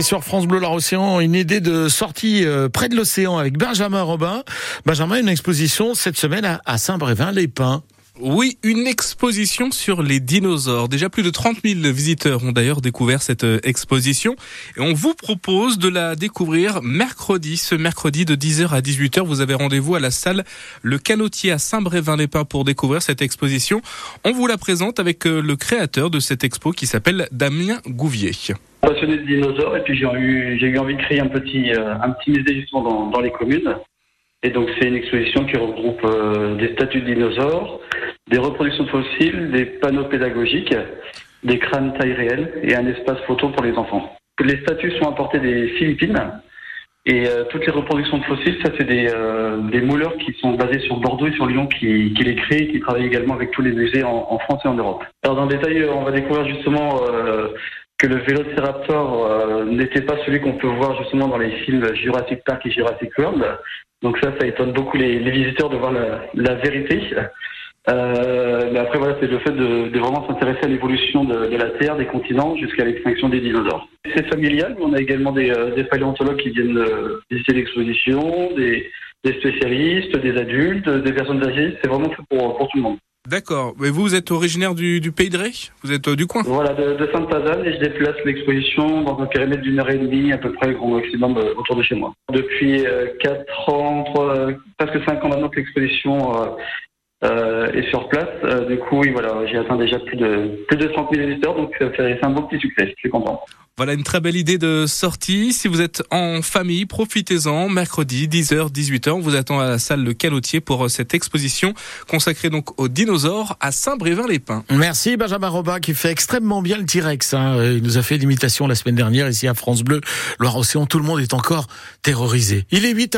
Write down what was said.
Sur France Bleu Loire-Océan, une idée de sortie euh, près de l'océan avec Benjamin Robin. Benjamin, une exposition cette semaine à Saint-Brévin-les-Pins. Oui, une exposition sur les dinosaures. Déjà plus de 30 000 visiteurs ont d'ailleurs découvert cette euh, exposition et on vous propose de la découvrir mercredi. Ce mercredi de 10h à 18h, vous avez rendez-vous à la salle Le Canotier à Saint-Brévin-les-Pins pour découvrir cette exposition. On vous la présente avec euh, le créateur de cette expo qui s'appelle Damien Gouvier passionné de dinosaures et puis j'ai eu, eu envie de créer un petit, euh, un petit musée justement dans, dans les communes. Et donc c'est une exposition qui regroupe euh, des statues de dinosaures, des reproductions fossiles, des panneaux pédagogiques, des crânes taille réelle et un espace photo pour les enfants. Les statues sont importées des Philippines et euh, toutes les reproductions de fossiles, ça c'est des, des mouleurs qui sont basés sur Bordeaux et sur Lyon qui, qui les créent et qui travaillent également avec tous les musées en, en France et en Europe. Alors dans le détail, on va découvrir justement que le Vélociraptor euh, n'était pas celui qu'on peut voir justement dans les films Jurassic Park et Jurassic World. Donc ça, ça étonne beaucoup les, les visiteurs de voir la, la vérité. Euh, mais après, voilà, c'est le fait de, de vraiment s'intéresser à l'évolution de, de, la Terre, des continents, jusqu'à l'extinction des dinosaures. C'est familial, on a également des, euh, des paléontologues qui viennent euh, visiter l'exposition, des, des spécialistes, des adultes, des personnes âgées. C'est vraiment fait pour, pour tout le monde. D'accord. Mais vous, vous êtes originaire du, Pays de Ré Vous êtes euh, du coin Voilà, de, de Sainte-Pazanne et je déplace l'exposition dans un périmètre d'une heure et demie à peu près, grand maximum, euh, autour de chez moi. Depuis euh, 4 ans, 3, presque 5 ans maintenant que l'exposition euh, est sur place. du coup, oui, voilà, j'ai atteint déjà plus de, plus de 30 000 visiteurs, donc c'est un beau petit succès, je suis content. Voilà une très belle idée de sortie. Si vous êtes en famille, profitez-en. Mercredi, 10h, 18h, on vous attend à la salle Le Calotier pour euh, cette exposition consacrée donc aux dinosaures à Saint-Brévin-les-Pins. Merci Benjamin Robin qui fait extrêmement bien le T-Rex. Hein. Il nous a fait l'imitation la semaine dernière ici à France Bleu. Loire-Océan, tout le monde est encore terrorisé. Il est 8h.